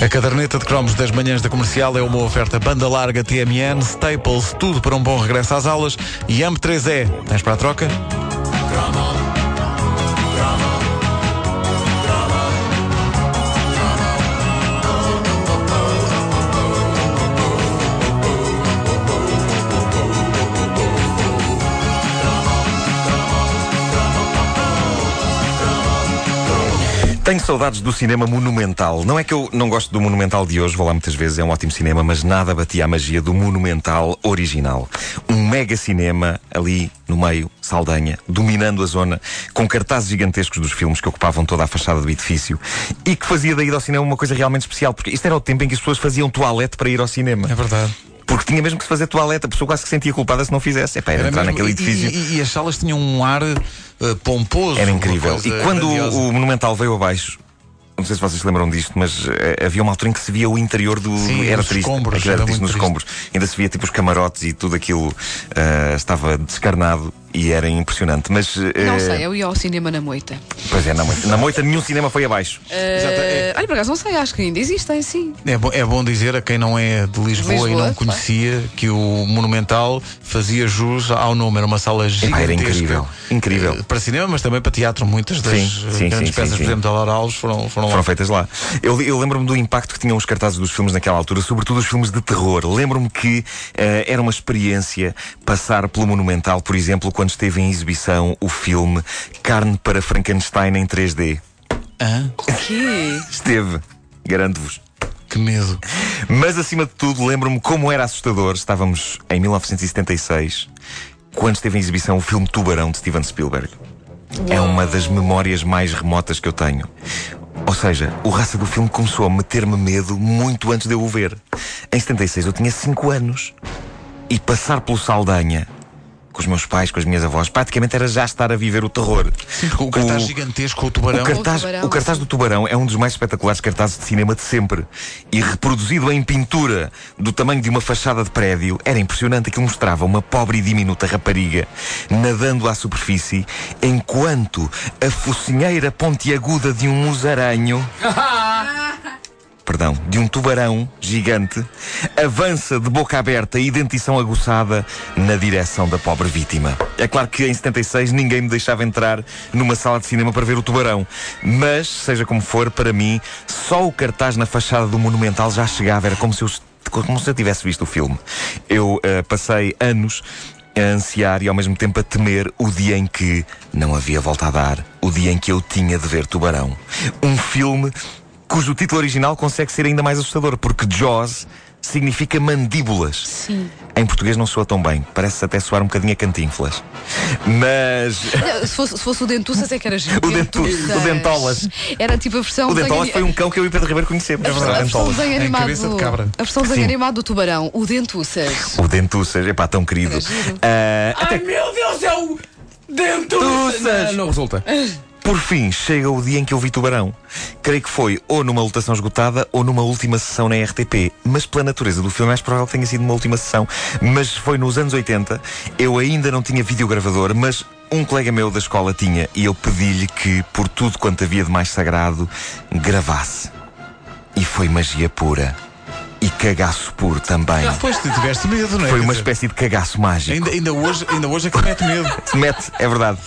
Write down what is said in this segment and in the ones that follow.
A caderneta de cromos das manhãs da comercial é uma oferta banda larga TMN, Staples, tudo para um bom regresso às aulas e AMP3E. Tens para a troca? Tenho saudades do cinema monumental. Não é que eu não gosto do monumental de hoje, vou lá muitas vezes, é um ótimo cinema, mas nada batia a magia do monumental original. Um mega cinema ali no meio, Saldanha, dominando a zona, com cartazes gigantescos dos filmes que ocupavam toda a fachada do edifício e que fazia da ida ao cinema uma coisa realmente especial, porque isto era o tempo em que as pessoas faziam toalete para ir ao cinema. É verdade. Porque tinha mesmo que se fazer toalete, a pessoa quase que sentia culpada se não fizesse. É para Era entrar mesmo- naquele e- edifício. E, e as salas tinham um ar eh, pomposo. Era incrível. E quando o, o Monumental veio abaixo, não sei se vocês se lembram disto, mas eh, havia uma altura em que se via o interior do. Sim, era nos triste. escombros, era era triste nos triste. escombros. Ainda se via tipo os camarotes e tudo aquilo eh, estava descarnado e era impressionante. Mas. eh, Não sei, eu ia ao cinema na moita. Pois é, na moita. Na moita nenhum cinema foi abaixo. Eh, olha, por acaso não sei, acho que ainda existem, sim. É bom, é bom dizer a quem não é de Lisboa, Lisboa, e não conhecia que o Monumental fazia jus ao nome. Era uma sala gigantesca. era incrível. Incrível. Para cinema, mas também para teatro. Muitas das Sim, sim, grandes sim, peças, sim, por exemplo, da Laura Alves foram, foram, Foram lá. feitas lá. Eu, eu lembro-me do impacto que tinham os cartazes dos filmes naquela altura, sobretudo os filmes de terror. Lembro-me que eh, era uma experiência passar pelo Monumental, por exemplo, quando esteve em exibição o filme Carne para Frankenstein em 3D. Hã? O quê? Esteve, garanto-vos. Que medo. Mas acima de tudo, lembro-me como era assustador. Estávamos em 1976, quando esteve em exibição o filme Tubarão de Steven Spielberg. É uma das memórias mais remotas que eu tenho. Ou seja, o raça do filme começou a meter-me medo muito antes de eu o ver. Em 76 eu tinha 5 anos. E passar pelo Saldanha, com os meus pais, com as minhas avós, praticamente era já estar a viver o terror. Sim, o cartaz gigantesco com o tubarão. O cartaz, O tubarão, o cartaz do Tubarão é um dos mais espetaculares cartazes de cinema de sempre. E reproduzido em pintura do tamanho de uma fachada de prédio, era impressionante. Aquilo mostrava uma pobre e diminuta rapariga nadando à superfície, enquanto a focinheira pontiaguda de um musaranho. Perdão, de um tubarão gigante avança de boca aberta e dentição aguçada na direção da pobre vítima. É claro que em 76 ninguém me deixava entrar numa sala de cinema para ver o tubarão, mas, seja como for, para mim, só o cartaz na fachada do Monumental já chegava, era como se eu, como se eu tivesse visto o filme. Eu eh, passei anos a ansiar e ao mesmo tempo a temer o dia em que não havia volta a dar, o dia em que eu tinha de ver Tubarão. Um filme cujo título original consegue ser ainda mais assustador, porque Jaws significa mandíbulas. Sim. Em português não soa tão bem, parece até soar um bocadinho a cantinflas. Mas. Não, Se fosse, se fosse o Dentuças é que era giro. O Dentu- o Dentolas. Era tipo a versão. O Dentolas foi um cão que eu e o Pedro Ribeiro conhecemos. A versão, a versão Dentolas. desenho Em animado. cabeça de cabra. A versão desenho animado do tubarão, o Dentuças. O Dentuças, epá, tão querido. Ah, Ai meu Deus, é o Dentuças! Dentuças! Não, não resulta. Por fim, chega o dia em que eu vi Tubarão. Creio que foi ou numa lotação esgotada ou numa última sessão na RTP. Mas pela natureza do filme é mais provável que tenha sido uma última sessão. Mas foi nos anos 80. Eu ainda não tinha videogravador, mas um colega meu da escola tinha. E eu pedi-lhe que, por tudo quanto havia de mais sagrado, gravasse. E foi magia pura. E cagaço puro também. Pois tu tiveste medo, não é? Foi uma espécie de cagaço mágico. Ainda, ainda, hoje, ainda hoje é que mete medo. Mete, é verdade.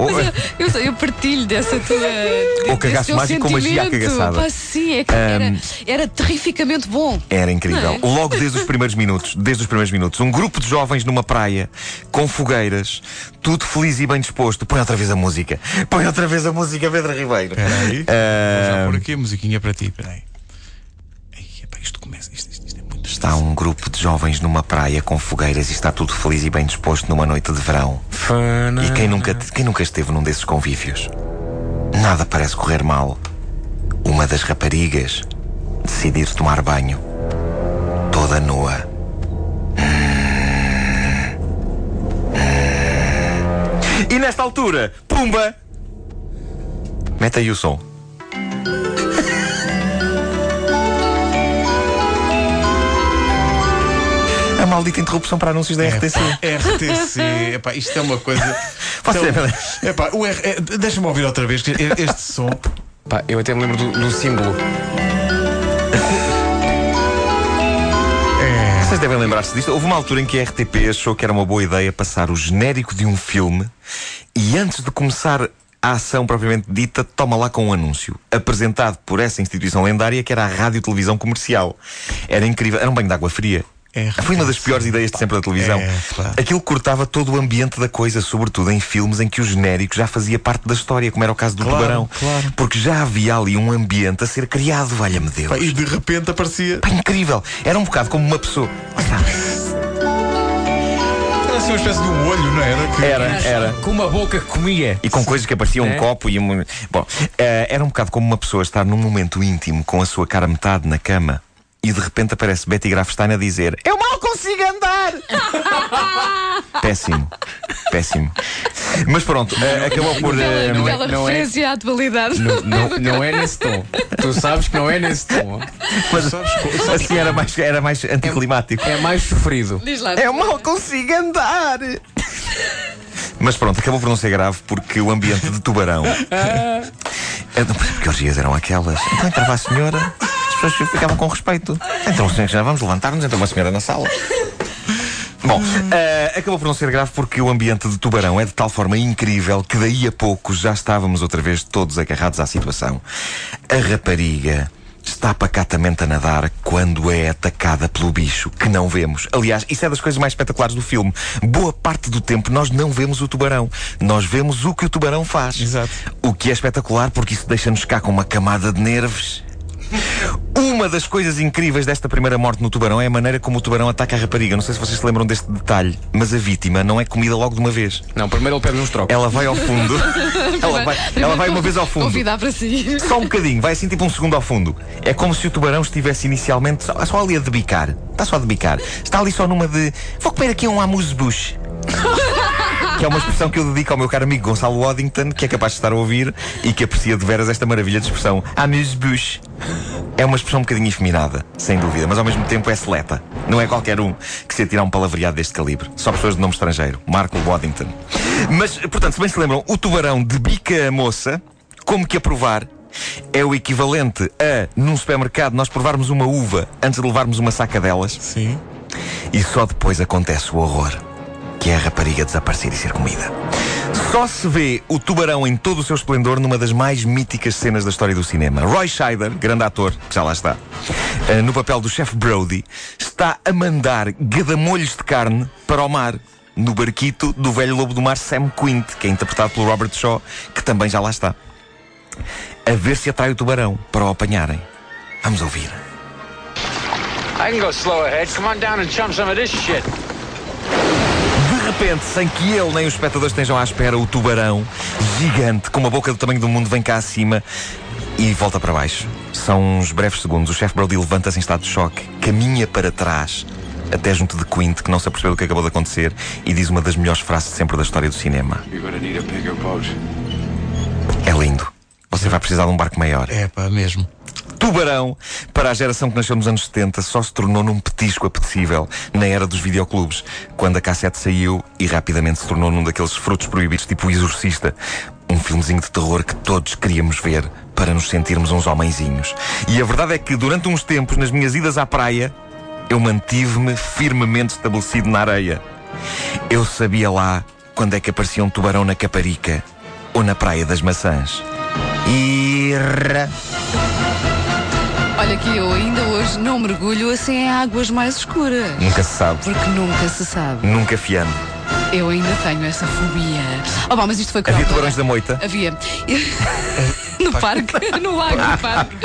Ou- Eu, sei, eu partilho dessa tua. Ou cagaço mágico com magia cagaçada. Pá, sim, é que era, era terrificamente bom. Era incrível. É? Logo desde os primeiros minutos, desde os primeiros minutos, um grupo de jovens numa praia, com fogueiras, tudo feliz e bem disposto. Põe outra vez a música. Põe outra vez a música, Pedro Ribeiro. Espera aí. Ah, Vou já pôr aqui a musiquinha para ti. Espera aí. Ei, epá, isto começa. Isto, Está um grupo de jovens numa praia com fogueiras e está tudo feliz e bem disposto numa noite de verão. E quem nunca, quem nunca esteve num desses convívios? Nada parece correr mal. Uma das raparigas decidir tomar banho. Toda nua. E nesta altura, pumba! Mete aí o som. Maldita interrupção para anúncios da RTC. RTC, epá, isto é uma coisa. Você- Então, epá, o R... é, Deixa-me ouvir outra vez que este som. Pá, eu até me lembro do, do símbolo. Vocês devem lembrar-se disto. Houve uma altura em que a RTP achou que era uma boa ideia passar o genérico de um filme e antes de começar a ação propriamente dita, toma lá com um anúncio. Apresentado por essa instituição lendária que era a Rádio Televisão Comercial. Era incrível. Era um banho de água fria. É, Foi uma das piores ideias de sempre da televisão. É. Aquilo cortava todo o ambiente da coisa, sobretudo em filmes em que o genérico já fazia parte da história, como era o caso do Claro, Tubarão. claro. Porque já havia ali um ambiente a ser criado, valha-me Deus. Pá, E de repente aparecia. Pá, incrível. Era um bocado como uma pessoa. Era assim uma espécie de um olho, não era? Que- Era, era. Com uma boca que comia. E com coisas que apareciam um É. copo e um. Bom, eh, era um bocado como uma pessoa estar num momento íntimo com a sua cara metade na cama e de repente aparece Betty Grafstein a dizer: Eu mal consigo andar! Péssimo. Péssimo. Mas pronto, eh, acabou por. Aquela, não é- não é- referência à atualidade. Não, não, não é nesse tom. Tu sabes que não é nesse tom. mas assim era mais, era mais anticlimático. É mais sofrido. Diz lá. Eu mal consigo andar! Mas pronto, acabou por não ser grave porque o ambiente de tubarão. É, não, mas que orgias eram aquelas? Então entrava a senhora, pessoas ficavam com respeito. Então, já vamos levantar-nos, entra uma senhora na sala. Bom, eh, acabou por não ser grave porque o ambiente de tubarão é de tal forma incrível que daí a pouco já estávamos outra vez todos agarrados à situação. A rapariga está pacatamente a nadar quando é atacada pelo bicho, que não vemos. Aliás, isso é das coisas mais espetaculares do filme. Boa parte do tempo nós não vemos o tubarão. Nós vemos o que o tubarão faz. Exato. O que é espetacular porque isso deixa-nos cá com uma camada de nervos. Uma das coisas incríveis desta primeira morte no tubarão é a maneira como o tubarão ataca a rapariga. Não sei se vocês se lembram deste detalhe, mas a vítima não é comida logo de uma vez. Não, primeiro ele pede uns trocos. Ela vai ao fundo. ela, vai, ela vai uma vez ao fundo. Convidar para si. Só um bocadinho, vai assim tipo um segundo ao fundo. É como se o tubarão estivesse inicialmente só, só ali a debicar. Está só a debicar. Está ali só numa de. Vou comer aqui um amuse-bouche. que é uma expressão que eu dedico ao meu caro amigo Gonçalo Waddington, que é capaz de estar a ouvir e que aprecia de veras esta maravilha de expressão. Amuse-bouche. É uma expressão um bocadinho efeminada, sem dúvida, mas ao mesmo tempo é seleta. Não é qualquer um que se atira a um palavreado deste calibre. Só pessoas de nome estrangeiro. Marco Waddington. Mas, portanto, se bem se lembram, o tubarão de bica moça, como que a provar, é o equivalente a, num supermercado, nós provarmos uma uva antes de levarmos uma saca delas Sim. e só depois acontece o horror, que é a rapariga desaparecer e ser comida. Só se vê o tubarão em todo o seu esplendor numa das mais míticas cenas da história do cinema. Roy Scheider, grande ator, que já lá está, eh, no papel do chefe Brody, está a mandar gadamolhos de carne para o mar. No barquito do velho lobo do mar Sam Quint, que é interpretado pelo Robert Shaw, que também já lá está. A ver se atrai o tubarão para o apanharem. Vamos ouvir. I can go slow ahead. Come on down and chum some of this shit. De repente, sem que ele nem os espectadores estejam à espera, o tubarão, gigante, com uma boca do tamanho do mundo, vem cá acima e volta para baixo. São uns breves segundos. O chefe Brody levanta-se em estado de choque, caminha para trás, até junto de Quint, que não se apercebeu do que acabou de acontecer, e diz uma das melhores frases de sempre da história do cinema. É lindo. Você vai precisar de um barco maior. É pá, mesmo. Tubarão, para a geração que nasceu nos anos 70, só se tornou num petisco apetecível na era dos videoclubes, quando a cassete saiu e rapidamente se tornou num daqueles frutos proibidos tipo o Exorcista, um filmezinho de terror que todos queríamos ver para nos sentirmos uns homenzinhos. E a verdade é que durante uns tempos, nas minhas idas à praia, eu mantive-me firmemente estabelecido na areia. Eu sabia lá quando é que aparecia um tubarão na Caparica ou na Praia das Maçãs. Irra. Olha que eu ainda hoje não mergulho assim em águas mais escuras. Nunca se sabe. Porque nunca se sabe. Nunca fiando. Eu ainda tenho essa fobia. Oh, pá, mas isto foi Havia tubarões da moita. Havia. no parque, no lago do parque.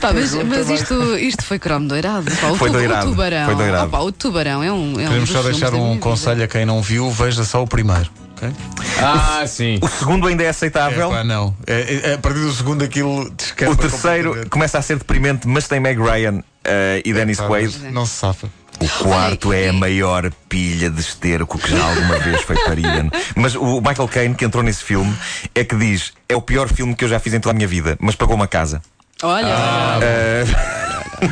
Pá, mas mas isto, isto foi cromo doirado. Pá, o, Foi doirado, o tubarão. foi doirado. Oh, pá, o tubarão é um. É um Queremos dos só deixar um vida. conselho a quem não viu, veja só o primeiro. ok? Ah, sim. O segundo ainda é aceitável. Epá, não. É, é- a partir do segundo aquilo descamba o terceiro começa a ser deprimente, mas tem Meg Ryan eh, e Dennis Pá, Quaid. Não se safa. O quarto é a maior pilha de esterco que já alguma vez foi parida. Mas o Michael Caine, que entrou nesse filme, é que diz: é o pior filme que eu já fiz em toda a minha vida, mas pagou uma casa. Olha, Eh,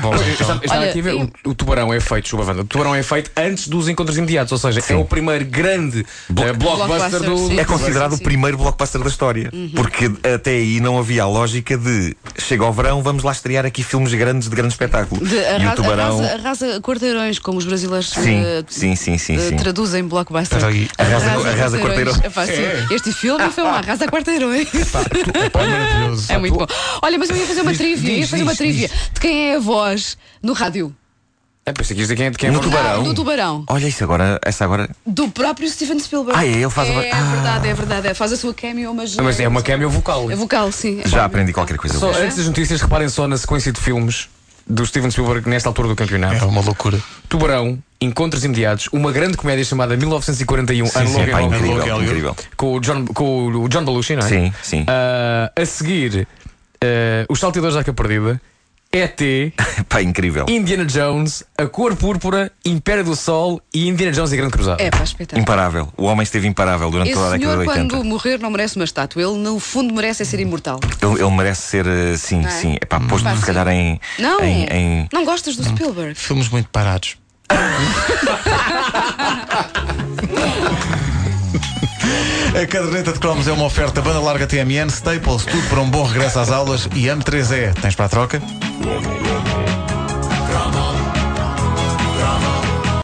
Bom, estava, Olha, aqui a ver. O, o tubarão é feito, Wanda, o tubarão é feito antes dos encontros imediatos, ou seja, é o primeiro grande eh, blockbuster do. sim. É considerado o primeiro blockbuster da história. Porque até aí não havia a lógica de chega ao verão, vamos lá estrear aqui filmes grandes de grande espetáculo. De e o arrasa, tubarão. arrasa, arrasa quarteirões, como os brasileiros Sim, eh, sim, sim, sim, eh, sim. traduzem blockbuster. Espera aí, arrasa- arrasa quarteirões. Epá, sim. Este filme foi um arrasa quarteirões. É maravilhoso. É muito bom. Olha, mas eu ia fazer uma Diz- trivia, ia diz, fazer uma diz, trivia de quem é a voz no rádio. É, pensei que isto aqui é de quem é No o- tubarão. Do tubarão. Olha isso agora, essa agora. Do próprio Steven Spielberg. Ah, é? Ele faz a- É Ah. verdade, é verdade. Faz a sua cameo, mas. Mas é uma cameo vocal. É vocal, sim. É Já aprendi qualquer coisa. Só hoje. antes das notícias, reparem só na sequência de filmes do Steven Spielberg nesta altura do É campeonato. uma loucura. Tubarão, Encontros Imediatos, uma grande comédia chamada 1941, Sim, Unlock and pá, Lock, incrível, incrível. com o John, com o John Belushi, não é? Sim, sim. Ah, a seguir, ah, Os Salteadores da Arca Perdida, ET, Pá, incrível. Indiana Jones, A Cor Púrpura, Império do Sol e Indiana Jones e a Grande Cruzada. É para espetáculo. Imparável. O homem esteve imparável durante Esse toda a década senhor, de 80. quando morrer, não merece uma estátua. Ele, no fundo, merece é ser imortal. Ele, ele merece ser, eh, sim, Não é? sim. Posto Pá, se sim. calhar em. Não, em, em- não gostas do Spielberg. Filmes muito parados. A caderneta de cromos é uma oferta banda larga TMN, Staples, tudo para um bom regresso às aulas e AM3E. Tens para a troca?